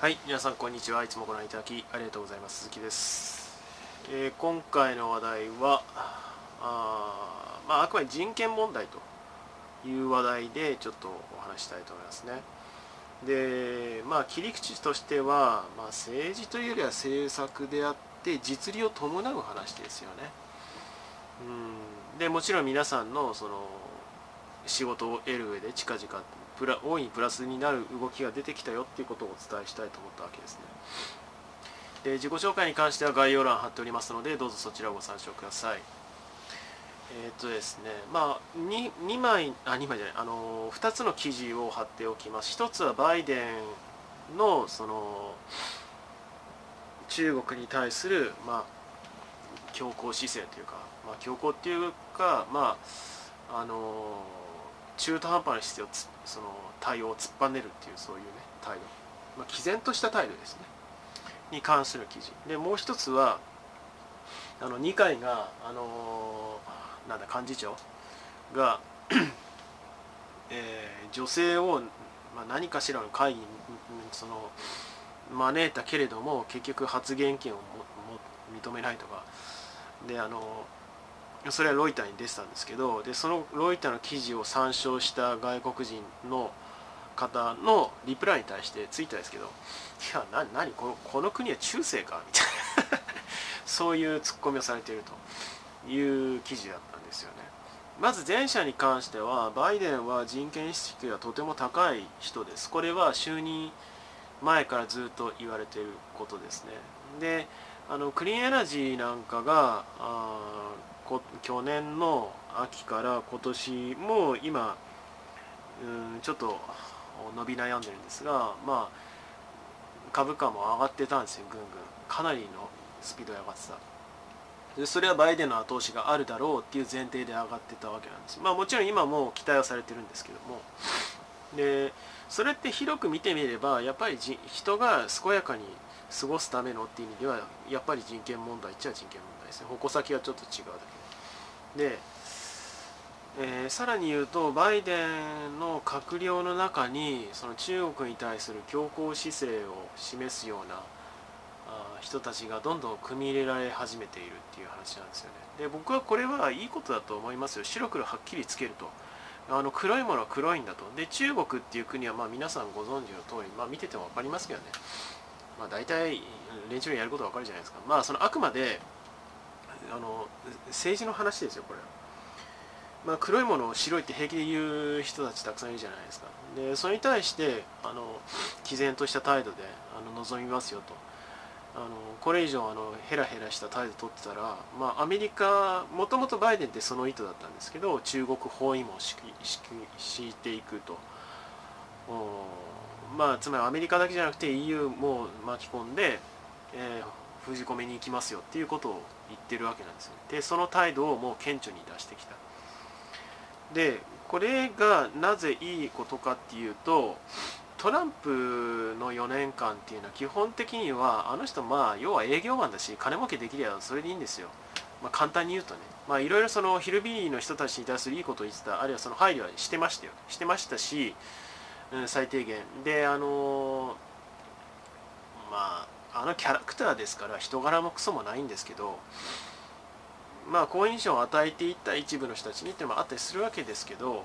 はい皆さんこんにちは。いつもご覧いただきありがとうございます。鈴木です、えー今回の話題はあ、まあ、あくまで人権問題という話題でちょっとお話ししたいと思いますね。でまあ切り口としては、まあ、政治というよりは政策であって実利を伴う話ですよね。うん。でもちろん皆さんのその仕事を得る上で近々プラ大いにプラスになる動きが出てきたよっていうことをお伝えしたいと思ったわけですね。で自己紹介に関しては概要欄貼っておりますのでどうぞそちらをご参照ください。えーっとですねまあ 2, 2枚あ2枚じゃないあの2つの記事を貼っておきます。1つはバイデンのその中国に対するまあ強硬姿勢というか、まあ、強硬っていうかまああの中途半端な姿勢をつその対応を突っぱねるっていうそういうね態度、まあ、毅然とした態度ですね。に関する記事。でもう一つはあの二階があのなんだ幹事長が、えー女性を、まあ、何かしらの会議にその招いたけれども結局発言権をもも認めないとか。であのそれはロイターに出てたんですけどでそのロイターの記事を参照した外国人の方のリプライに対してツイッターですけど「いやな何このこの国は中世か?」みたいな。そういうツッコミをされているという記事だったんですよね。まず前者に関してはバイデンは人権意識がとても高い人です。これは就任前からずっと言われていることですね。であのクリーンエナジーなんかが去年の秋から今年も今うんちょっと伸び悩んでるんですがまあ株価も上がってたんですよぐんぐん。かなりのスピードで上がってた。でそれはバイデンの後押しがあるだろうっていう前提で上がってたわけなんです。まあもちろん今も期待はされてるんですけども。でそれって広く見てみればやっぱり人が健やかに過ごすためのっていう意味ではやっぱり人権問題っちゃ人権問題ですね。矛先はちょっと違うだけ。で、えーさらに言うとバイデンの閣僚の中にその中国に対する強硬姿勢を示すようなあ人たちがどんどん組み入れられ始めているっていう話なんですよね。で僕はこれはいいことだと思いますよ。白黒はっきりつけると。あの黒いものは黒いんだと。で中国っていう国はまあ皆さんご存知の通り、まあ、見てても分かりますけどね、まあ、大体連中がやることは分かるじゃないですか。まあそのあくまであの政治の話ですよこれ、まあ、黒いものを白いって平気で言う人たちたくさんいるじゃないですか。でそれに対してあの毅然とした態度であの臨みますよと。あのこれ以上あのヘラヘラした態度取ってたら、まあ、アメリカもともとバイデンってその意図だったんですけど中国包囲網を敷敷敷いていくと。まあつまりアメリカだけじゃなくて EU も巻き込んで、えー封じ込めに行きますよっていうことを言ってるわけなんですよでその態度をもう顕著に出してきた。でこれがなぜいいことかっていうとトランプの4年間っていうのは基本的にはあの人まあ要は営業マンだし金儲けできりゃそれでいいんですよ、まあ、簡単に言うとね。まあいろいろそのヒルビリーの人たちに対するいいことを言ってたあるいはその配慮はしてましたよ。してましたし、うん、最低限。であのまああのキャラクターですから人柄もクソもないんですけどまあ好印象を与えていった一部の人たちにっていうのもあったりするわけですけど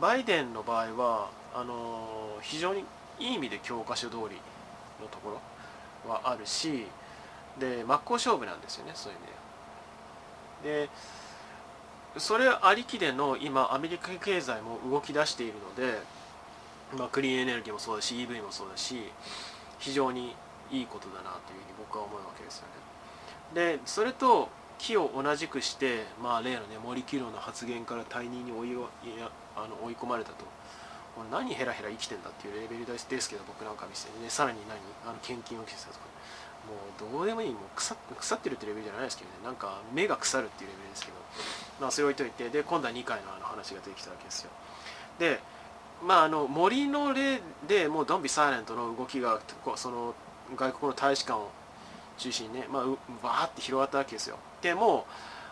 バイデンの場合はあの非常にいい意味で教科書通りのところはあるしで真っ向勝負なんですよねそういう意味で。でそれありきでの今アメリカ経済も動き出しているので、まあ、クリーンエネルギーもそうだし EV もそうだし非常にいいことだなというふうに僕は思うわけですよね。でそれと木を同じくして、まあ、例のね森喜朗の発言から退任に追いいやあの追い込まれたと。何ヘラヘラ生きてんだっていうレベルですですけど僕なんか見せてね。さらに何あの献金を受けてたとか。もうどうでもいい。もう腐腐ってるってレベルじゃないですけどね。なんか目が腐るっていうレベルですけど。まあそれ置いといて。で今度は2回のあの話が出てきたわけですよ。でまああの森の例でもうドンビサイレントの動きがこうその外国の大使館を中心にね、まあ、うわーって広がったわけですよ。でも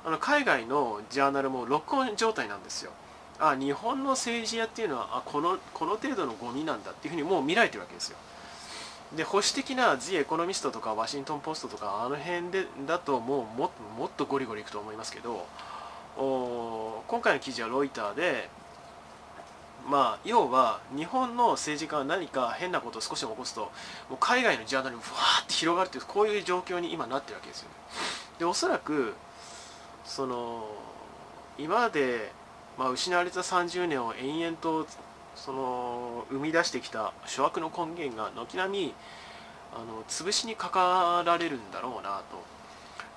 あの海外のジャーナルも録音状態なんですよ。あ日本の政治家っていうのはあこのこの程度のゴミなんだっていうふうにもう見られてるわけですよ。で保守的な「ジ・エコノミスト」とか「ワシントン・ポスト」とかあの辺でだともうももっとゴリゴリいくと思いますけどお今回の記事はロイターでまあ要は日本の政治家が何か変なことを少しでも起こすともう海外のジャーナルにふわーって広がるというこういう状況に今なってるわけですよね。でおそらくその今まで、まあ、失われた30年を延々とその生み出してきた諸悪の根源が軒並みあの潰しにかかられるんだろうな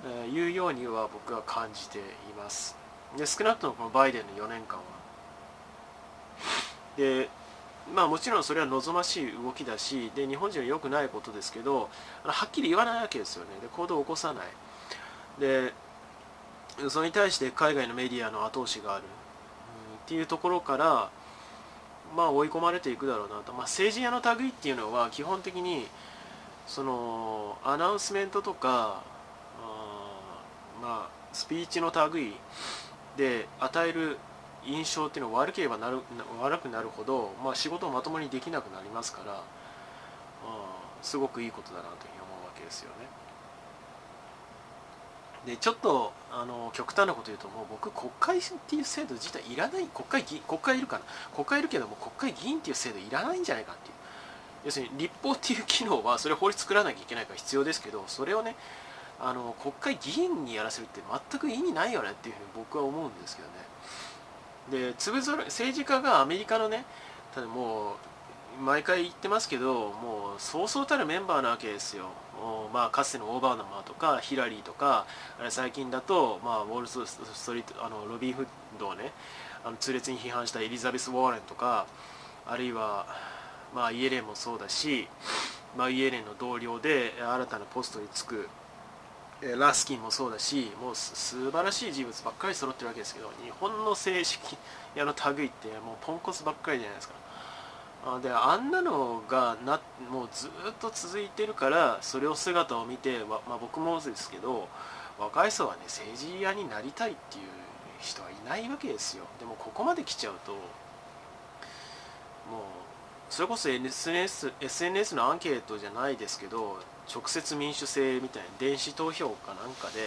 というようには僕は感じています。で少なくともこのバイデンの4年間はでまあもちろんそれは望ましい動きだしで日本人は良くないことですけどはっきり言わないわけですよね。で行動を起こさない。でそれに対して海外のメディアの後押しがある、うん、っていうところからまあ追い込まれていくだろうなと、まあ、政治家の類っていうのは基本的にそのアナウンスメントとかまあスピーチの類で与える印象っていうのは悪ければなる悪くなるほど、まあ、仕事をまともにできなくなりますから、まあ、すごくいいことだなというふうに思うわけですよね。でちょっとあの極端なこと言うともう僕国会っていう制度自体いらない国会議国会いるかな？国会いるけども国会議員っていう制度いらないんじゃないかっていう。要するに立法っていう機能はそれ法律作らなきゃいけないから必要ですけどそれをねあの国会議員にやらせるって全く意味ないよねっていうふうに僕は思うんですけどね。でつぶぞろ政治家がアメリカのねただもう毎回言ってますけどもうそうそうたるメンバーなわけですよ。まあ、かつてのオーバーナマーとかヒラリーとか最近だと、まあ、ウォール・ストリートあのロビン・フッドをねあの痛烈に批判したエリザベス・ウォーレンとかあるいは、まあ、イエレンもそうだし、まあ、イエレンの同僚で新たなポストに就くラスキンもそうだしもう素晴らしい人物ばっかり揃ってるわけですけど日本の正式やの類ってもうポンコツばっかりじゃないですか。であんなのがなもうずっと続いてるからそれを姿を見て、まあ、僕もですけど若い層はね政治家になりたいっていう人はいないわけですよ。でもここまで来ちゃうとそれこそ SNS, SNS のアンケートじゃないですけど直接民主制みたいな電子投票かなんかで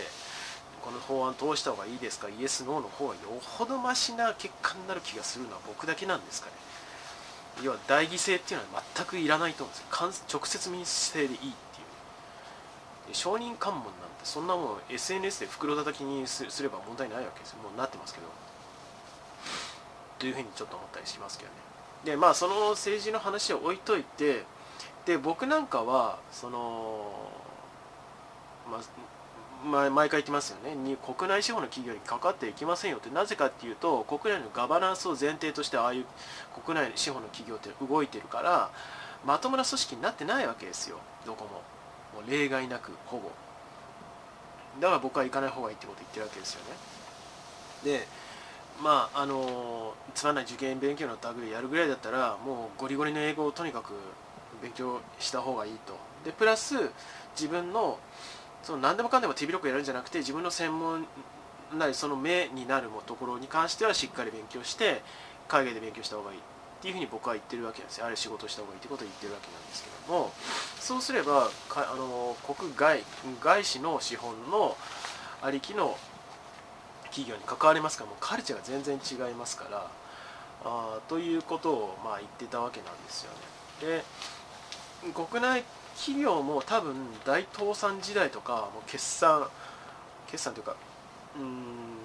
この法案通した方がいいですかイエス・ノーの方はよほどマシな結果になる気がするのは僕だけなんですかね。要は代議制っていうのは全くいらないと思うんですよ。直接民主制でいいっていう。承認喚問なんてそんなもん SNS で袋叩きにすれば問題ないわけですよ。もうなってますけど。というふうにちょっと思ったりしますけどね。でまあその政治の話を置いといてで僕なんかはその、まあ、毎回言ってますよね。に国内資本の企業にかかっていきませんよって。なぜかっていうと国内のガバナンスを前提としてああいう国内資本の企業って動いてるからまともな組織になってないわけですよ。どこも。もう例外なくほぼ。だから僕は行かない方がいいってこと言ってるわけですよね。でまああのつまんない受験勉強の類やるぐらいだったらもうゴリゴリの英語をとにかく勉強した方がいいと。でプラス自分のその何でもかんでも手広くやるんじゃなくて自分の専門なりその目になるところに関してはしっかり勉強して海外で勉強した方がいい。っていうふうに僕は言ってるわけなんですよ。あれ仕事した方がいいってことを言ってるわけなんですけども。そうすればかあの国外外資の資本のありきの企業に関われますからもうカルチャーが全然違いますからあということをまあ言ってたわけなんですよね。で国内企業も多分大倒産時代とかもう決算決算というかうん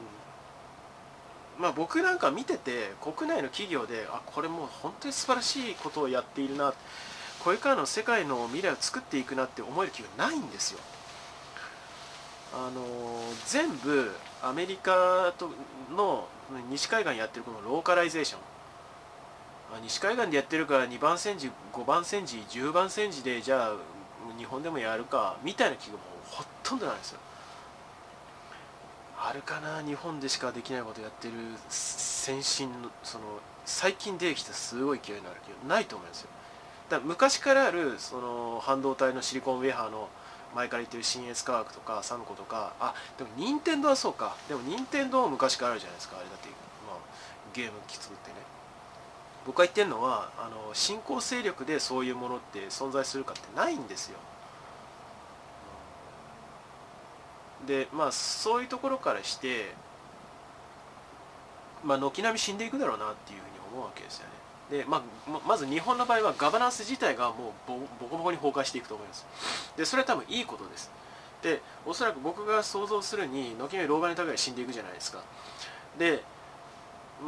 まあ僕なんか見てて国内の企業であこれもう本当に素晴らしいことをやっているなこれからの世界の未来を作っていくなって思える企業ないんですよ。あの全部アメリカとの西海岸やってるこのローカライゼーション。西海岸でやってるから2番煎じ5番煎じ10番煎じでじゃあ日本でもやるかみたいな気がもほとんどないんですよ。あるかな日本でしかできないことやってる先進のその最近出てきたすごい勢いのある企業ないと思いますよ。だから昔からあるその半導体のシリコンウェハーの前から言ってる新越科学とかサムコとかあでも任天堂はそうか。でも任天堂も昔からあるじゃないですかあれだって、まあ、ゲーム機作ってね。僕が言ってるのはあの新興勢力でそういうものって存在するかってないんですよ。でまあそういうところからしてまあ軒並み死んでいくだろうなっていうふうに思うわけですよね。で、まあ、まず日本の場合はガバナンス自体がもうボコボコに崩壊していくと思います。でそれは多分いいことです。でおそらく僕が想像するに軒並み老眼に高い死んでいくじゃないですか。で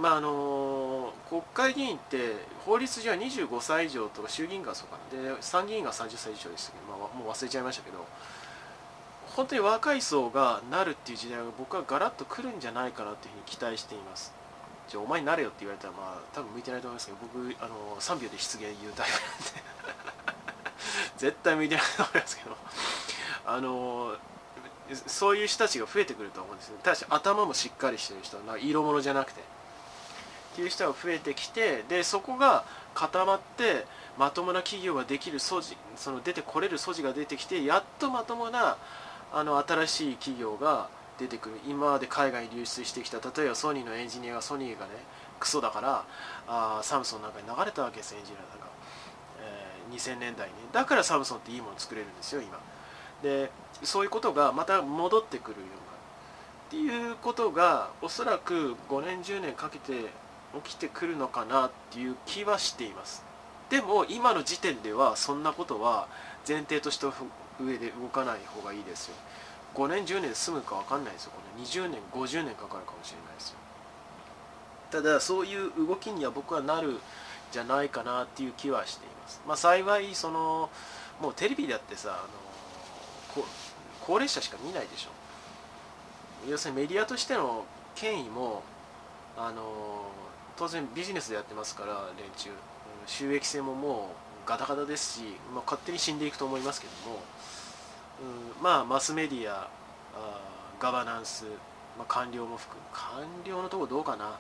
まああの国会議員って法律上は25歳以上とか衆議院がそうかな。で参議院が30歳以上ですけど、まあ、もう忘れちゃいましたけど。本当に若い層がなるっていう時代が僕はガラッと来るんじゃないかなというふうに期待しています。じゃあお前になれよって言われたらまあ多分向いてないと思いますけど僕あの3秒で失言言うタイプなんで。絶対向いてないと思いますけど。あのそういう人たちが増えてくると思うんですね。ただし頭もしっかりしてる人な色物じゃなくて。っていう人が増えてきてでそこが固まってまともな企業ができる素地その出てこれる素地が出てきてやっとまともなあの新しい企業が出てくる今まで海外に流出してきた例えばソニーのエンジニアがソニーがねクソだからあサムソンなんかに流れたわけですエンジニアなんか、えー、2000年代にだからサムソンっていいもの作れるんですよ今。でそういうことがまた戻ってくるような。っていうことがおそらく5年10年かけて起きてくるのかなっていう気はしています。でも今の時点ではそんなことは前提として上で動かない方がいいですよ。5年10年で済むか分かんないですよ。これ20年50年かかるかもしれないですよ。ただそういう動きには僕はなるじゃないかなっていう気はしています。まあ幸いそのもうテレビだってさあの高齢者しか見ないでしょ。要するにメディアとしての権威もあの当然ビジネスでやってますから連中。収益性ももうガタガタですし、まあ、勝手に死んでいくと思いますけども。うんまあマスメディアあガバナンス、まあ、官僚も含む。官僚のとこどうかな。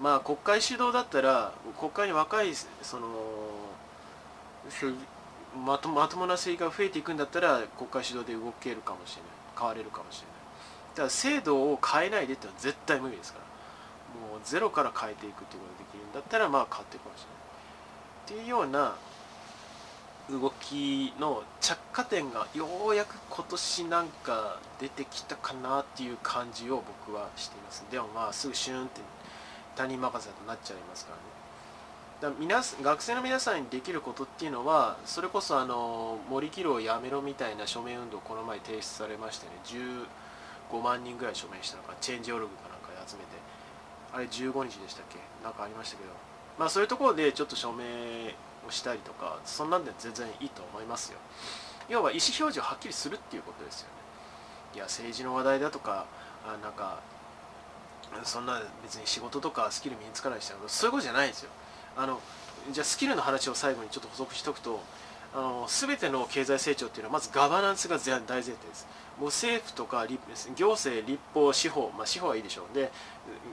まあ国会主導だったら国会に若いそのまとまともな政治が増えていくんだったら国会主導で動けるかもしれない。変われるかもしれない。だ制度を変えないでってのは絶対無理ですから。もうゼロから変えていくっていうことができるんだったらまあ変わっていくかもしれない。っていうような動きの着火点がようやく今年なんか出てきたかなっていう感じを僕はしています。でもまあすぐシューンって他人任せとなっちゃいますからね。だから皆学生の皆さんにできることっていうのはそれこそあの森キロをやめろみたいな署名運動この前提出されましてね。15万人ぐらい署名したのかチェンジオルグかなんかで集めて。あれ15日でしたっけ？なんかありましたけど。まあそういうところでちょっと署名をしたりとかそんなんで全然いいと思いますよ。要は意思表示をはっきりするっていうことですよね。いや政治の話題だとかあなんかそんな別に仕事とかスキル身につかない人そういうことじゃないんですよ。あのじゃあスキルの話を最後にちょっと補足しておくとあの全ての経済成長っていうのはまずガバナンスが大前提です。もう政府とか行政、立法、司法、まあ、司法はいいでしょうで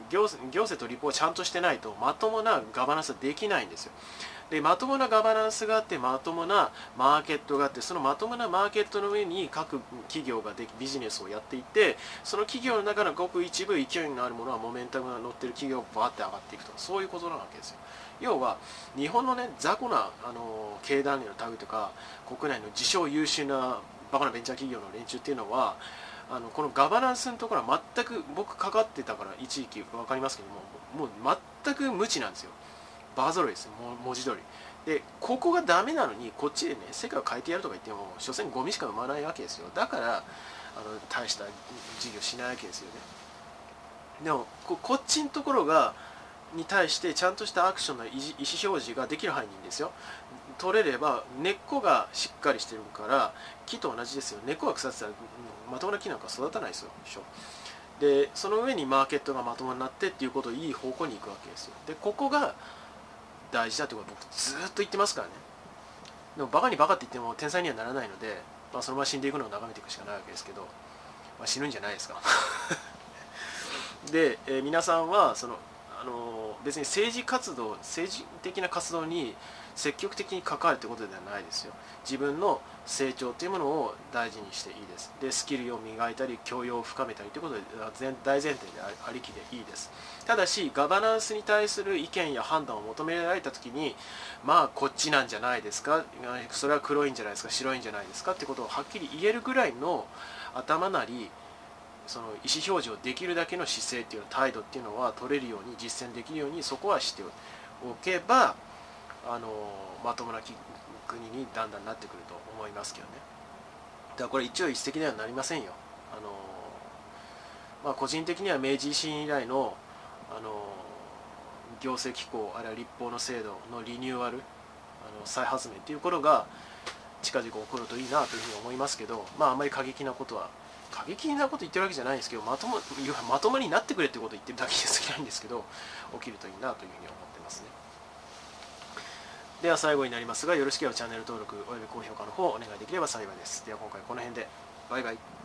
行行政と立法をちゃんとしてないとまともなガバナンスはできないんですよ。でまともなガバナンスがあってまともなマーケットがあってそのまともなマーケットの上に各企業ができビジネスをやっていってその企業の中のごく一部勢いのあるものはモメンタムが乗ってる企業がバーって上がっていくとそういうことなわけですよ。要は日本のね雑魚なあの経団連の類とか国内の自称優秀なバカなベンチャー企業の連中っていうのはあのこのガバナンスのところは全く僕かかってたから一時期分かりますけどももう全く無知なんですよ。バー揃いです。文字通り。でここがダメなのにこっちでね世界を変えてやるとか言っても所詮ゴミしか生まないわけですよ。だからあの大した事業しないわけですよね。でもこっちのところがに対してちゃんとしたアクションの意思表示ができる範囲にですよ。取れれば根っこがしっかりしてるから木と同じですよ。根っこが腐ってたらまともな木なんか育たないですよでその上にマーケットがまともになってっていうことをいい方向に行くわけですよ。でここが大事だということを僕ずっと言ってますからね。でもバカにバカって言っても天才にはならないので、まあ、そのまま死んでいくのを眺めていくしかないわけですけど、まあ、死ぬんじゃないですか。で、えー、皆さんはそのあの別に政治活動政治的な活動に積極的に関わるということではないですよ。自分の成長というものを大事にしていいです。でスキルを磨いたり教養を深めたりということで大前提でありきでいいです。ただしガバナンスに対する意見や判断を求められた時にまあこっちなんじゃないですか。それは黒いんじゃないですか白いんじゃないですかってことをはっきり言えるぐらいの頭なりその意思表示をできるだけの姿勢っていうの態度っていうのは取れるように実践できるようにそこはしておけばあのまともな国にだんだんなってくると思いますけどね。だからこれ一応一石ではなりませんよ。あの、まあ、個人的には明治維新以来のあの行政機構あるいは立法の制度のリニューアルあの再発明っていうことが近々起こるといいなというふうに思いますけどまああんまり過激なことは過激なこと言ってるわけじゃないんですけどまともまともになってくれってことを言ってるだけですないんですけど起きるといいなというふうに思ってますね。では最後になりますがよろしければチャンネル登録および高評価の方お願いできれば幸いです。では今回この辺で。バイバイ。